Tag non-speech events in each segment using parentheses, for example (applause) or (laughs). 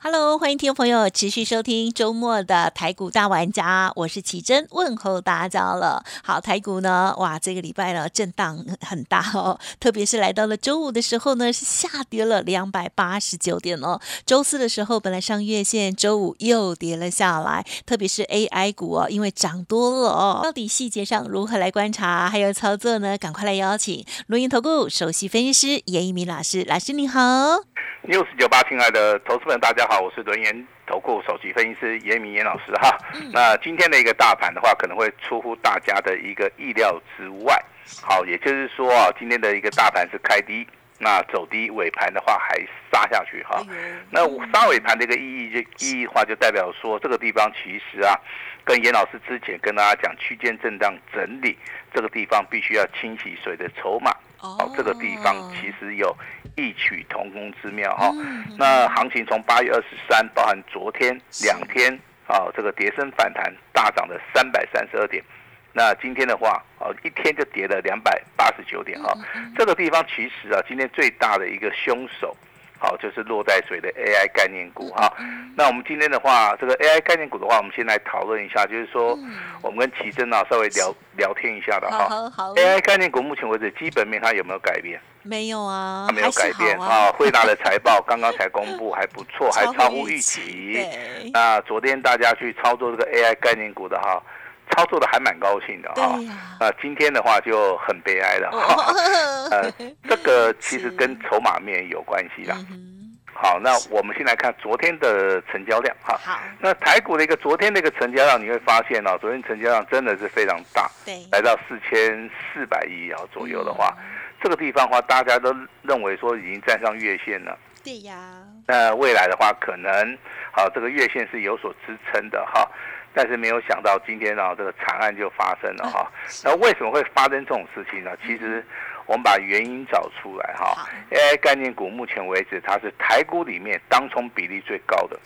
Hello，欢迎听众朋友持续收听周末的台股大玩家，我是奇珍，问候大家了。好，台股呢，哇，这个礼拜呢震荡很大哦，(laughs) 特别是来到了周五的时候呢，是下跌了两百八十九点哦。周四的时候本来上月线，周五又跌了下来，特别是 AI 股哦，因为涨多了哦。到底细节上如何来观察还有操作呢？赶快来邀请录音投顾首席分析师严一鸣老师，老师你好。news 九八，亲爱的投资们，大家好，我是轮研投顾首席分析师严明严老师哈。那今天的一个大盘的话，可能会出乎大家的一个意料之外。好，也就是说啊，今天的一个大盘是开低，那走低，尾盘的话还杀下去哈。那杀尾盘的一个意义就意义的话，就代表说这个地方其实啊，跟严老师之前跟大家讲区间震荡整理，这个地方必须要清洗水的筹码。哦，这个地方其实有异曲同工之妙哈、那行情从八月二十三，包含昨天两天啊，这个跌升反弹大涨了三百三十二点。那今天的话，哦，一天就跌了两百八十九点哈、这个地方其实啊，今天最大的一个凶手。好，就是落在水的 AI 概念股哈。那我们今天的话，这个 AI 概念股的话，我们先来讨论一下，就是说，我们跟奇珍啊稍微聊聊天一下的哈。好好 AI 概念股目前为止基本面它有没有改变？没有啊，它没有改变啊。辉达的财报刚刚才公布，(laughs) 还不错，还超乎预预期。那昨天大家去操作这个 AI 概念股的哈，操作的还蛮高兴的哈对呀。那今天的话就很悲哀了哈。哦 (laughs) 呃，这个其实跟筹码面有关系啦。嗯好，那我们先来看昨天的成交量哈。好，那台股的一个昨天的一个成交量，你会发现哦，昨天成交量真的是非常大，对，来到四千四百亿啊左右的话，嗯这个地方的话，大家都认为说已经站上月线了。对呀，那未来的话，可能好这个月线是有所支撑的哈，但是没有想到今天啊这个惨案就发生了哈。那为什么会发生这种事情呢？其实我们把原因找出来哈好。AI 概念股目前为止，它是台股里面当冲比例最高的，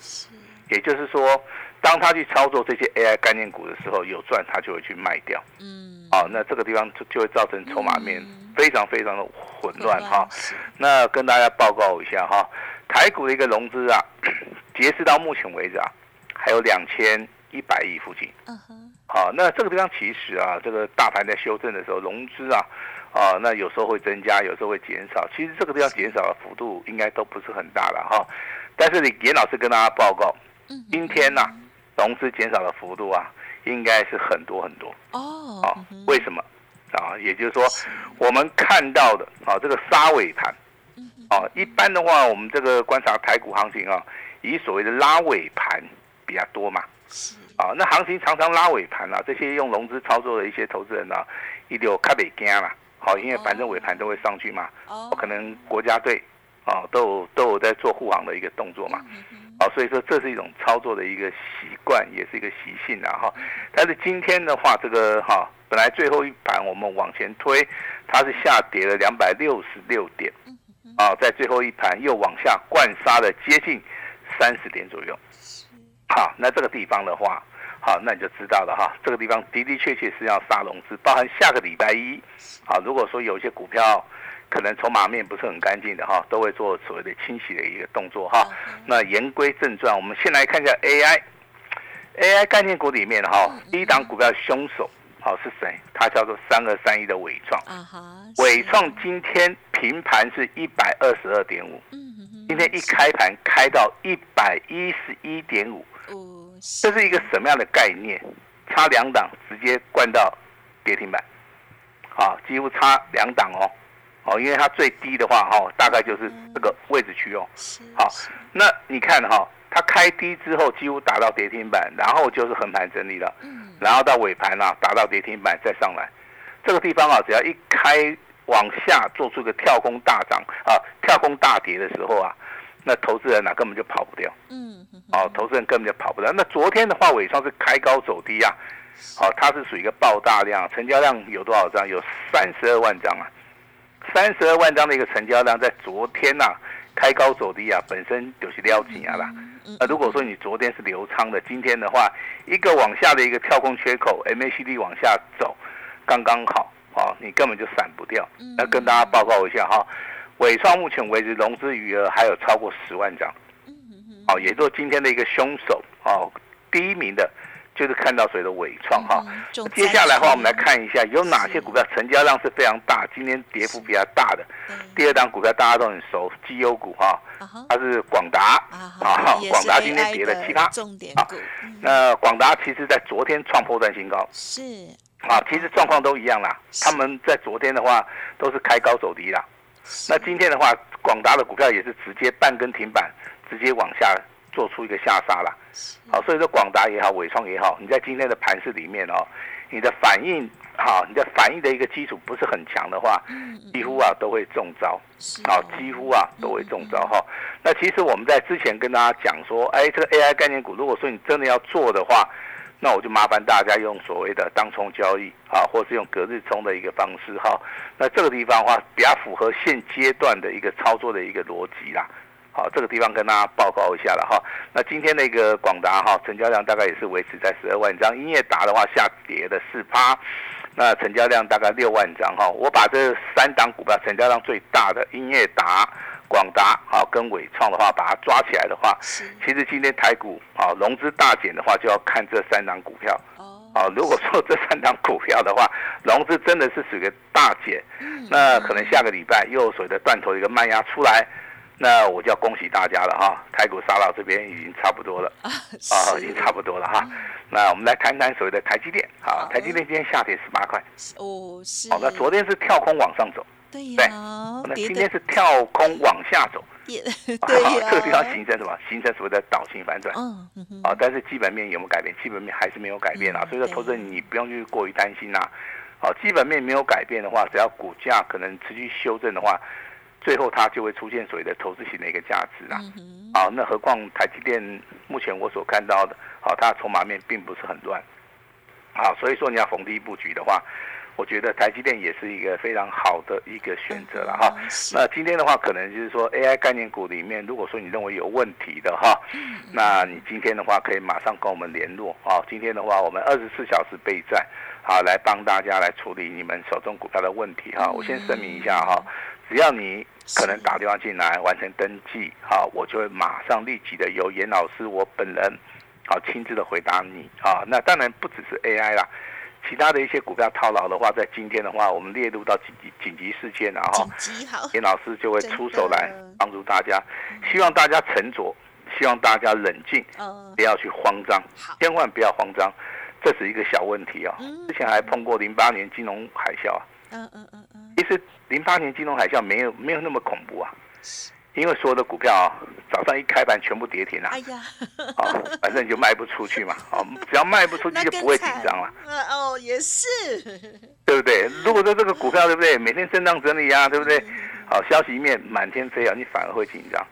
也就是说，当他去操作这些 AI 概念股的时候，有赚他就会去卖掉。嗯，哦，那这个地方就就会造成筹码面嗯非常非常的混乱哈。是那跟大家报告一下哈，台股的一个融资啊，(coughs) 截至到目前为止啊，还有两千一百亿附近。嗯哼，好，那这个地方其实啊，这个大盘在修正的时候，融资啊，啊，那有时候会增加，有时候会减少。其实这个地方减少的幅度应该都不是很大了哈。但是你严老师跟大家报告，嗯今天呐、融资减少的幅度啊，应该是很多很多。哦为什么？啊，也就是说，我们看到的啊，这个沙尾盘，嗯啊，一般的话，我们这个观察台股行情啊，以所谓的拉尾盘比较多嘛，是啊，那行情常常拉尾盘啊，这些用融资操作的一些投资人啊，一定有看得惊啦，好，因为反正尾盘都会上去嘛，哦可能国家队啊都有都有在做护航的一个动作嘛，嗯啊，所以说这是一种操作的一个习惯，也是一个习性啊哈。但是今天的话，这个哈本来最后一盘我们往前推，它是下跌了两百六十六点，啊，在最后一盘又往下灌杀了接近三十点左右。好，那这个地方的话，好，那你就知道了哈，这个地方的的确确是要杀融资，包含下个礼拜一，啊，如果说有一些股票可能筹码面不是很干净的哈，都会做所谓的清洗的一个动作哈。那言归正传，我们先来看一下 AI。AI 概念股里面哈，第一档股票凶手好是谁？它叫做三二三一的伟创。啊哈，伟创今天平盘是一百二十二点五，嗯哼今天一开盘开到一百一十一点五，哦，这是一个什么样的概念？差两档直接灌到跌停板，啊，几乎差两档哦，哦，因为它最低的话哈、大概就是这个位置区哦。是好，那你看哈、它开低之后几乎打到跌停板，然后就是横盘整理了，嗯然后到尾盘啊打到跌停板再上来，这个地方啊，只要一开往下做出个跳空大涨啊，跳空大跌的时候啊，那投资人啊根本就跑不掉。嗯哼哦，投资人根本就跑不掉。那昨天的话，尾创是开高走低啊，好，它是属于一个爆大量，成交量有多少张？有三十二万张啊，三十二万张的一个成交量，在昨天呐、开高走低啊，本身就是撩紧啊啦。那如果说你昨天是流仓的，今天的话，一个往下的一个跳空缺口，MACD 往下走，刚刚好，哦，你根本就闪不掉。那跟大家报告一下哈，伟创目前为止融资余额还有超过十万张，哦，也就是今天的一个凶手哦，第一名的。就是看到谁的伟创哈，接下来的话，我们来看一下有哪些股票成交量是非常大，今天跌幅比较大的。第二档股票大家都很熟，绩优股哈，它是广达啊，广达今天跌了七八，重点股。那广达其实在昨天创破断新高，是。啊，其实状况都一样啦。他们在昨天的话都是开高走低啦，那今天的话，广达的股票也是直接半根停板，直接往下。做出一个下杀了，好，所以说广达也好，伟创也好，你在今天的盘市里面哦，你的反应好，你的反应的一个基础不是很强的话，几乎啊都会中招，好，几乎啊都会中招哈。那其实我们在之前跟大家讲说，哎，这个 AI 概念股，如果说你真的要做的话，那我就麻烦大家用所谓的当冲交易啊，或是用隔日冲的一个方式哈。那这个地方的话，比较符合现阶段的一个操作的一个逻辑啦。好，这个地方跟大家报告一下了哈。那今天那个广达哈，成交量大概也是维持在十二万张。英业达的话下跌的四趴，那成交量大概六万张哈。我把这三档股票成交量最大的英业达、广达跟伟创的话，把它抓起来的话，其实今天台股啊融资大减的话，就要看这三档股票。哦，如果说这三档股票的话，(laughs) 融资真的是属于大减，那可能下个礼拜又有所谓的断头一个慢压出来。那我就要恭喜大家了哈，台股杀到这边已经差不多了。啊，已经差不多了哈。那我们来谈谈所谓的台积电啊，台积电今天下跌十八块。哦，是。好，那昨天是跳空往上走，对呀，那今天是跳空往下走，(laughs) 对呀，这个地方形成什么？形成所谓的倒型反转，嗯啊，但是基本面有没有改变？基本面还是没有改变啊，所以说投资人你不用去过于担心呐。好，基本面没有改变的话，只要股价可能持续修正的话。最后它就会出现所谓的投资型的一个价值啦，啊，那何况台积电目前我所看到的，好，它的筹码面并不是很乱，好，所以说你要逢低布局的话，我觉得台积电也是一个非常好的一个选择了哈。那今天的话，可能就是说 AI 概念股里面，如果说你认为有问题的哈，那你今天的话可以马上跟我们联络啊。今天的话，我们二十四小时备战，好，来帮大家来处理你们手中股票的问题哈。我先声明一下哈。只要你可能打电话进来完成登记，哈，我就会马上立即的由严老师我本人，好亲自的回答你啊。那当然不只是 AI 啦，其他的一些股票套牢的话，在今天的话，我们列入到紧急紧急事件了哈。严老师就会出手来帮助大家，希望大家沉着，希望大家冷静，不要去慌张，千万不要慌张，这是一个小问题啊。之前还碰过零八年金融海啸啊。嗯嗯嗯嗯。其实零八年金融海啸没有没有那么恐怖啊，因为所有的股票啊，早上一开盘全部跌停了。哎呀，好，反正就卖不出去嘛，好，(laughs) 只要卖不出去就不会紧张了。哦，也是，(laughs) 对不对？如果说这个股票对不对，每天震荡整理啊，对不对？好，消息面满天飞啊，你反而会紧张。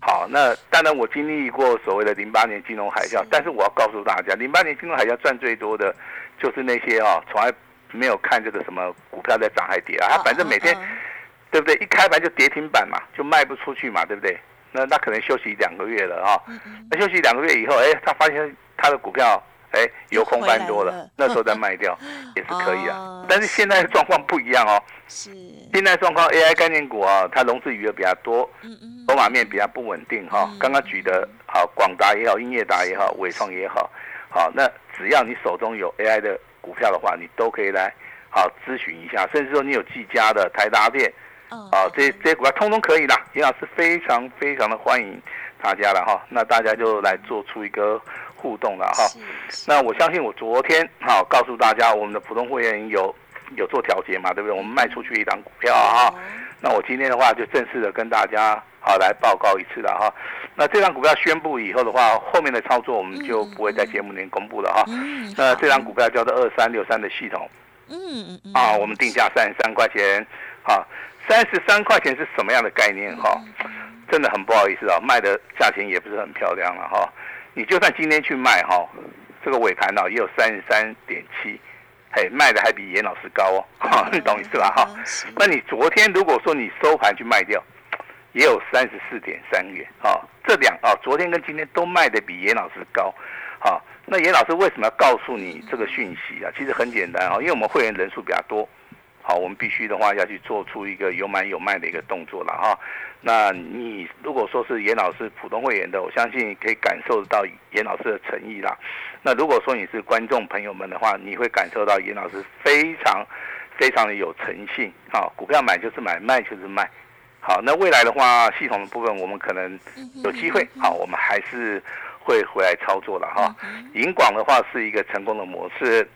好，那当然我经历过所谓的零八年金融海啸，但是我要告诉大家，零八年金融海啸赚最多的就是那些啊，从来。没有看这个什么股票在涨还跌啊，他反正每天，对不对？一开盘就跌停板嘛，就卖不出去嘛，对不对？那那可能休息两个月了啊。那休息两个月以后，哎，他发现他的股票哎有空翻多了，那时候再卖掉 (laughs) 也是可以啊。但是现在的状况不一样哦。是。现在状况 AI 概念股啊，它融资余额比较多，筹码面比较不稳定哈。刚刚举的好，广达也好，英业达也好，伟创也好，好，那只要你手中有 AI 的。股票的话，你都可以来好咨询一下，甚至说你有技嘉的、台达电，啊，这这些股票通通可以的。严老师非常非常的欢迎大家了哈，那大家就来做出一个互动了哈。那我相信我昨天哈告诉大家，我们的普通会员有有做调节嘛，对不对？我们卖出去一档股票哈，那我今天的话就正式的跟大家好来报告一次了哈。那这张股票宣布以后的话，后面的操作我们就不会在节目里面公布了哈。那这张股票叫做二三六三的系统，嗯嗯啊，我们定价三十三块钱，哈，三十三块钱是什么样的概念哈？真的很不好意思啊，卖的价钱也不是很漂亮了哈。你就算今天去卖哈，这个尾盘呢也有三十三点七，嘿，卖的还比严老师高哦，(laughs) 你懂意思吧？哈，那你昨天如果说你收盘去卖掉，也有三十四点三元，啊，这两啊，昨天跟今天都卖的比严老师高，好，那严老师为什么要告诉你这个讯息啊？其实很简单啊，因为我们会员人数比较多。好，我们必须的话要去做出一个有买有卖的一个动作了哈。那你如果说是严老师普通会员的，我相信可以感受到严老师的诚意啦。那如果说你是观众朋友们的话，你会感受到严老师非常非常的有诚信。好，股票买就是买，卖就是卖。好，那未来的话，系统的部分我们可能有机会，好，我们还是会回来操作了哈。银广的话是一个成功的模式。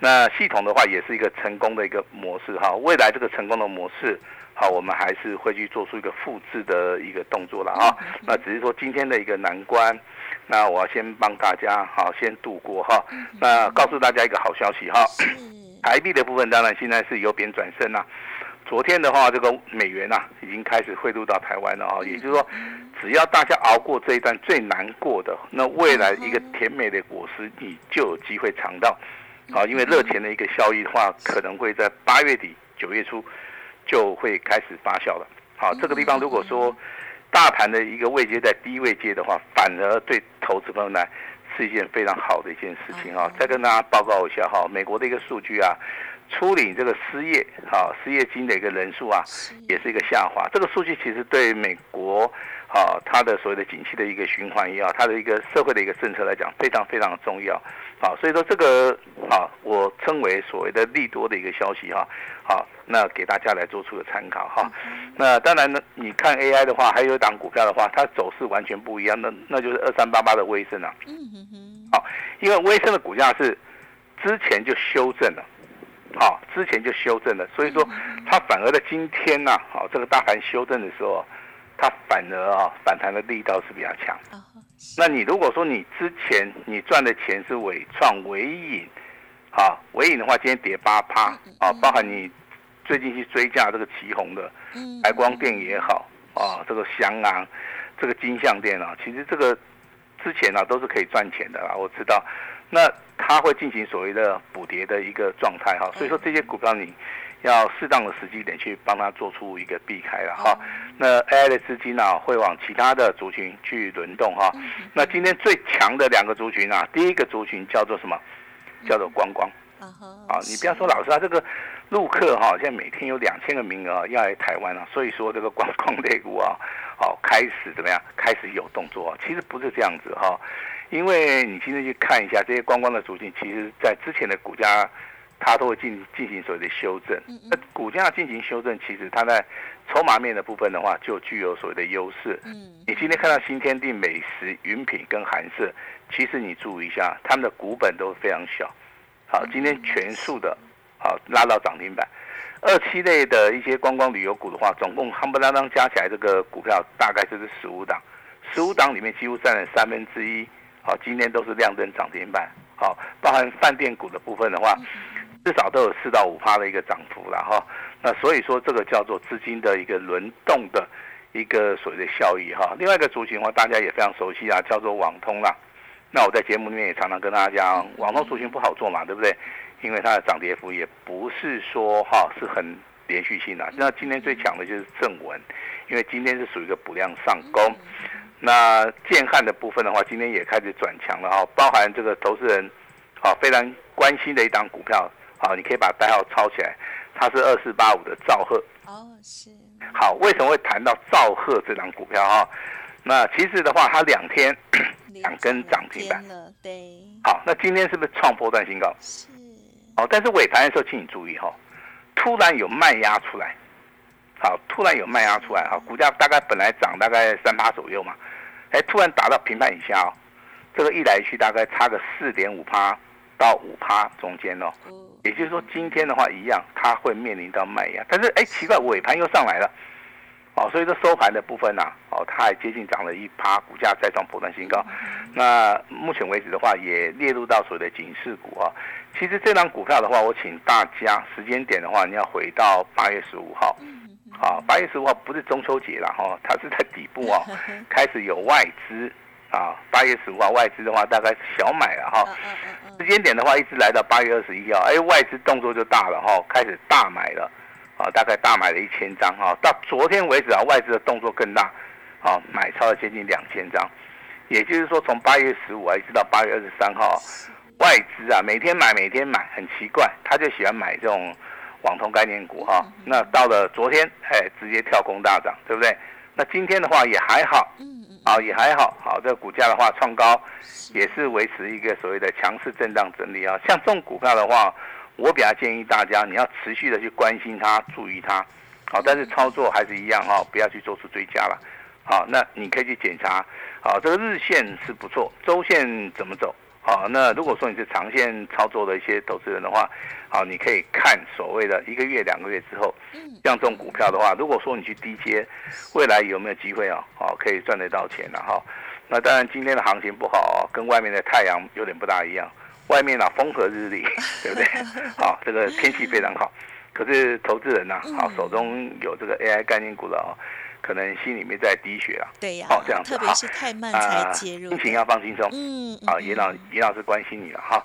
那系统的话也是一个成功的一个模式哈，未来这个成功的模式，好，我们还是会去做出一个复制的一个动作了啊。那只是说今天的一个难关，那我要先帮大家好先度过哈。那告诉大家一个好消息哈，(clears throat) 台币的部分当然现在是由贬转升啦。昨天的话，这个美元呐已经开始汇入到台湾了哈，也就是说，只要大家熬过这一段最难过的，那未来一个甜美的果实你就有机会尝到。好，因为热钱的一个效益的话，可能会在八月底、九月初就会开始发酵了。好，这个地方如果说大盘的一个位阶在低位阶的话，反而对投资朋友来是一件非常好的一件事情啊。再跟大家报告一下哈，美国的一个数据啊，初领这个失业啊，失业金的一个人数啊，也是一个下滑。这个数据其实对美国。好，它的所谓的景气的一个循环也好，它的一个社会的一个政策来讲，非常非常的重要。好，所以说这个啊，我称为所谓的利多的一个消息哈。好，那给大家来做出个参考哈。那当然呢，你看 AI 的话，还有一档股票的话，它走势完全不一样，那那就是二三八八的威盛啊。嗯哼哼。好，因为威盛的股价是之前就修正了，好，之前就修正了，所以说它反而在今天呢，好，这个大盘修正的时候。它反而啊反弹的力道是比较强。那你如果说你之前你赚的钱是伟创、伟影，啊，伟影的话今天跌八趴啊，包含你最近去追价这个旗红的，白光电也好啊，这个翔昂，这个金相电啊，其实这个之前啊都是可以赚钱的啦，我知道。那它会进行所谓的补跌的一个状态哈，所以说这些股票你。要适当的时机点去帮他做出一个避开了哈，那 AI 的资金呢会往其他的族群去轮动哈。那今天最强的两个族群啊，第一个族群叫做什么？叫做观光。啊，你不要说老师啊，这个陆客哈，现在每天有两千个名额要来台湾啊，所以说这个观光类股啊，好开始怎么样？开始有动作。其实不是这样子哈，因为你今天去看一下这些观光的族群，其实在之前的股价。它都会进进行所谓的修正，那股价进行修正，其实它在筹码面的部分的话，就具有所谓的优势。嗯，你今天看到新天地、美食、云品跟韩式，其实你注意一下，他们的股本都非常小。好，今天全数的，好拉到涨停板。二期类的一些观光旅游股的话，总共夯不啷当加起来，这个股票大概就是十五档，十五档里面几乎占了三分之一。好，今天都是亮灯涨停板。好，包含饭店股的部分的话。至少都有四到五趴的一个涨幅了哈，那所以说这个叫做资金的一个轮动的一个所谓的效益哈。另外一个族群的话，大家也非常熟悉啊，叫做网通啦。那我在节目里面也常常跟大家讲，网通族群不好做嘛，对不对？因为它的涨跌幅也不是说哈是很连续性的。那今天最强的就是正文，因为今天是属于一个补量上攻。那建汉的部分的话，今天也开始转强了哈，包含这个投资人啊非常关心的一档股票。好，你可以把代号抄起来，它是二四八五的兆赫。哦，是。好，为什么会谈到兆赫这张股票哈？那其实的话，它两天两根涨停板了，对。好，那今天是不是创波段新高？是。哦，但是尾盘的时候，请你注意哈，突然有卖压出来。好，突然有卖压出来啊，股价大概本来涨大概三八左右嘛，哎，突然打到平盘以下哦，这个一来一去大概差个四点五趴到五趴中间哦。也就是说，今天的话一样，它会面临到卖压。但是，哎，奇怪，尾盘又上来了，哦，所以说收盘的部分呢，哦，它还接近涨了一趴，股价再创破断新高。那目前为止的话，也列入到所谓的警示股啊。其实这张股票的话，我请大家时间点的话，你要回到八月十五号，好，八月十五号不是中秋节了哈，它是在底部哦，(laughs) 开始有外资啊，八月十五号外资的话大概是小买了哈。时间点的话，一直来到八月二十一号，哎，外资动作就大了哈，开始大买了，啊，大概大买了一千张哈。到昨天为止啊，外资的动作更大，啊，买超了接近两千张，也就是说从八月十五啊一直到八月二十三号，外资啊每天买每天买，很奇怪，他就喜欢买这种网通概念股哈。那到了昨天，哎，直接跳空大涨，对不对？那今天的话也还好，嗯嗯，啊，也还好，好，这个股价的话创高，也是维持一个所谓的强势震荡整理啊。像这种股票的话，我比较建议大家，你要持续的去关心它，注意它，好，但是操作还是一样哈，不要去做出追加了，好，那你可以去检查，好，这个日线是不错，周线怎么走？好，那如果说你是长线操作的一些投资人的话，好，你可以看所谓的一个月、两个月之后，像这种股票的话，如果说你去低接，未来有没有机会啊？好，可以赚得到钱了哈。那当然，今天的行情不好啊，跟外面的太阳有点不大一样。外面啊，风和日丽，(laughs) 对不对？好，这个天气非常好。可是投资人呐，好，手中有这个 AI 概念股的哦，可能心里面在滴血啊。对呀，哦这样子特别是太慢才介入的，心情要放轻松。嗯，嗯啊，严老严老师关心你了哈。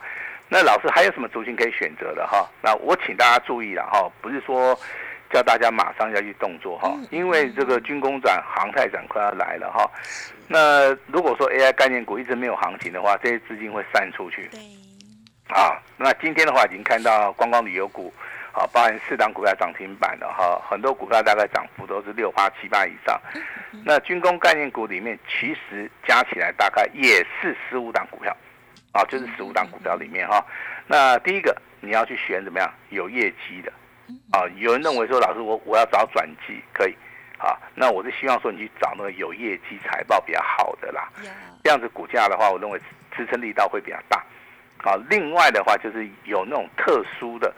那老师还有什么族群可以选择的哈？那我请大家注意了哈，不是说叫大家马上要去动作哈，因为这个军工展、航太展快要来了哈。那如果说 AI 概念股一直没有行情的话，这些资金会散出去对，啊。那今天的话已经看到观光旅游股啊，包含四档股票涨停板的哈，很多股票大概涨幅都是六八七八以上。那军工概念股里面，其实加起来大概也是十五档股票，啊，就是十五档股票里面哈。那第一个你要去选怎么样有业绩的，啊，有人认为说老师我我要找转机可以，啊，那我是希望说你去找那个有业绩财报比较好的啦，呀，这样子股价的话，我认为支撑力道会比较大。啊，另外的话就是有那种特殊的，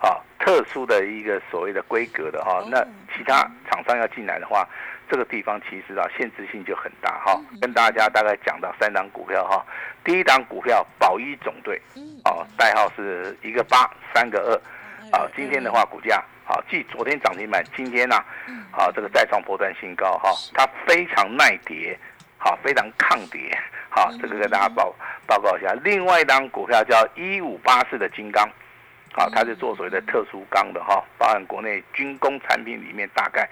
啊，特殊的一个所谓的规格的哈、哦。那其他厂商要进来的话，这个地方其实啊限制性就很大哈、跟大家大概讲到三档股票哈、第一档股票宝一总队，嗯，哦，代号是一个八三个二，啊，今天的话股价好，继昨天涨停板，今天呢、嗯。啊，这个再创波段新高哈，它非常耐跌，好，非常抗跌，好，这个跟大家报报告一下。另外一档股票叫一五八四的金刚，好，它是做所谓的特殊钢的哈，包含国内军工产品里面大概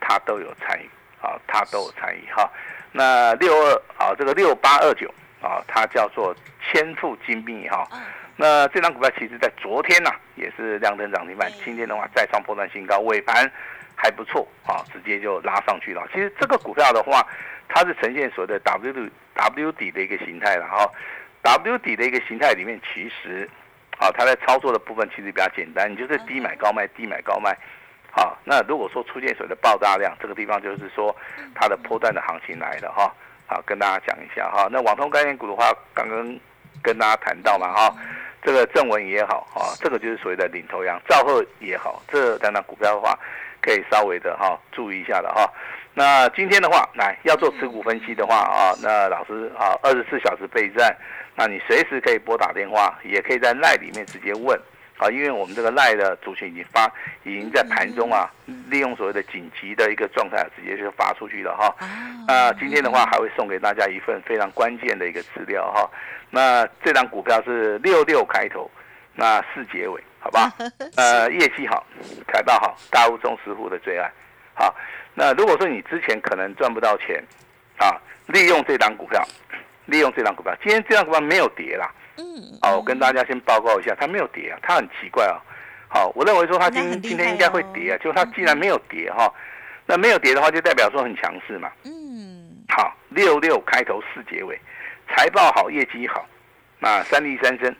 它都有参与，啊，它都有参与哈。那六二啊，这个六八二九啊，它叫做千富精密哈。嗯那这张股票其实在昨天呐、也是亮灯涨停板，今天的话再创波段新高，尾盘还不错啊，直接就拉上去了。其实这个股票的话，它是呈现所谓的 W 底 W 底的一个形态了哈。W 底的一个形态里面，其实啊，它在操作的部分其实比较简单，你就是低买高卖，低买高卖。好，那如果说出现所谓的爆炸量，这个地方就是说它的波段的行情来了哈。好，跟大家讲一下哈。那网通概念股的话，刚刚跟大家谈到嘛哈。这个正文也好啊，这个就是所谓的领头羊，兆赫也好，这两档股票的话，可以稍微的哈注意一下的哈。那今天的话，来要做持股分析的话啊，那老师啊，二十四小时备战，那你随时可以拨打电话，也可以在赖里面直接问啊，因为我们这个赖的族群已经发，已经在盘中啊，利用所谓的紧急的一个状态，直接就发出去了哈。啊，那今天的话还会送给大家一份非常关键的一个资料哈。那这张股票是六六开头，那四结尾，好吧？(laughs) 呃，业绩好，财报好，大户中实户的最爱。好，那如果说你之前可能赚不到钱，啊，利用这档股票，利用这档股票，今天这档股票没有跌啦。嗯，好，我跟大家先报告一下，它没有跌啊，它很奇怪啊。好，我认为说它今今天应该会跌啊，就它既然没有跌哈，那没有跌的话，就代表说很强势嘛。嗯，好，六六开头四结尾，财报好，业绩好，那三利三升，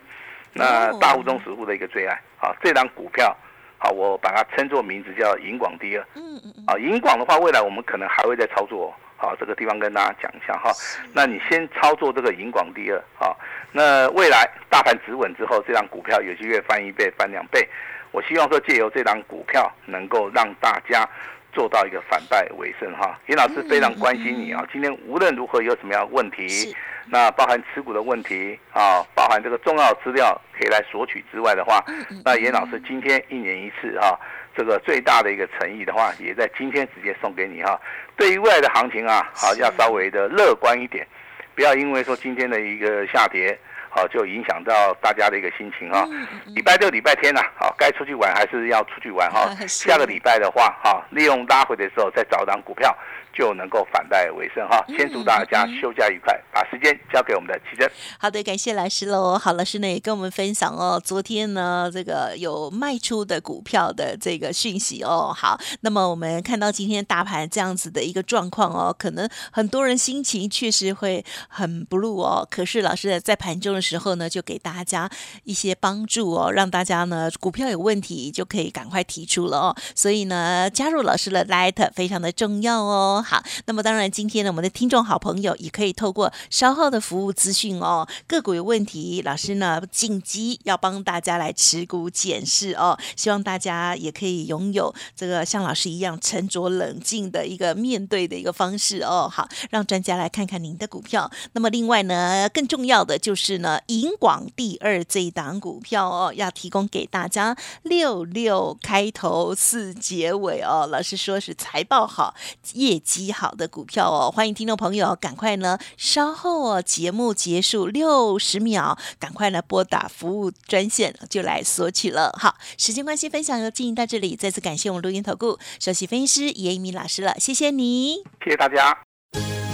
那哦大户中实户的一个最爱。好，这档股票，好，我把它称作名字叫银广第二。嗯嗯嗯，啊，银广的话，未来我们可能还会再操作哦。好，这个地方跟大家讲一下哈。那你先操作这个银广第二，好，那未来大盘止稳之后，这档股票有机会翻一倍、翻两倍。我希望说借由这档股票，能够让大家做到一个反败为胜哈。严老师非常关心你啊，今天无论如何有什么样的问题，那包含持股的问题啊，包含这个重要资料可以来索取之外的话，那严老师今天一年一次啊，这个最大的一个诚意的话，也在今天直接送给你哈。对于未来的行情啊，好是要稍微的乐观一点。不要因为说今天的一个下跌。好，就影响到大家的一个心情哈。礼拜六、礼拜天呐，好，该出去玩还是要出去玩哈。(laughs) 下个礼拜的话，哈，利用拉回的时候再找档股票。就能够反败为胜哈！先祝大家休假愉快，把时间交给我们的奇珍。好的，感谢老师喽。好，老师呢也跟我们分享哦，昨天呢这个有卖出的股票的这个讯息哦。好，那么我们看到今天大盘这样子的一个状况哦，可能很多人心情确实会很 blue 哦。可是老师在盘中的时候呢，就给大家一些帮助哦，让大家呢股票有问题就可以赶快提出了哦。所以呢，加入老师的 Light 非常的重要哦。好，那么当然，今天呢，我们的听众好朋友也可以透过稍后的服务资讯哦，个股有问题，老师呢紧急要帮大家来持股检视哦，希望大家也可以拥有这个像老师一样沉着冷静的一个面对的一个方式哦。好，让专家来看看您的股票。那么另外呢，更重要的就是呢，银广第二这一档股票哦，要提供给大家六六开头四结尾哦，老师说是财报好，业绩。极好的股票哦，欢迎听众朋友赶快呢，稍后哦节目结束六十秒，赶快呢拨打服务专线就来索取了。好，时间关系，分享就进行到这里，再次感谢我们录音投顾首席分析师叶一鸣老师了，谢谢你，谢谢大家。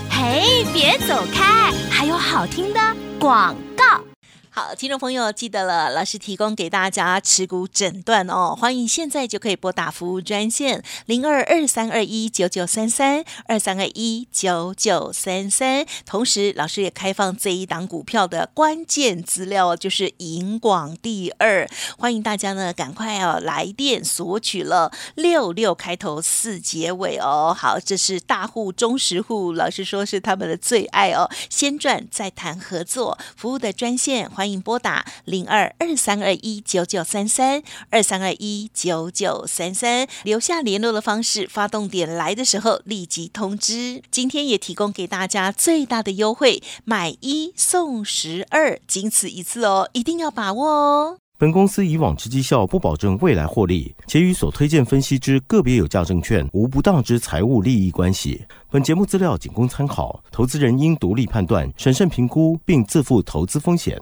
嘿，别走开，还有好听的广告。好，听众朋友记得了，老师提供给大家持股诊断哦，欢迎现在就可以拨打服务专线零二二三二一九九三三二三二一九九三三。同时，老师也开放这一档股票的关键资料，就是银广第二，欢迎大家呢赶快哦来电索取了六六开头四结尾哦。好，这是大户、中实户，老师说是他们的最爱哦，先赚再谈合作服务的专线，欢迎。欢迎拨打零二二三二一九九三三二三二一九九三三，留下联络的方式。发动点来的时候立即通知。今天也提供给大家最大的优惠，买一送十二，仅此一次哦，一定要把握哦。本公司以往之绩效不保证未来获利，且与所推荐分析之个别有价证券无不当之财务利益关系。本节目资料仅供参考，投资人应独立判断、审慎评估，并自负投资风险。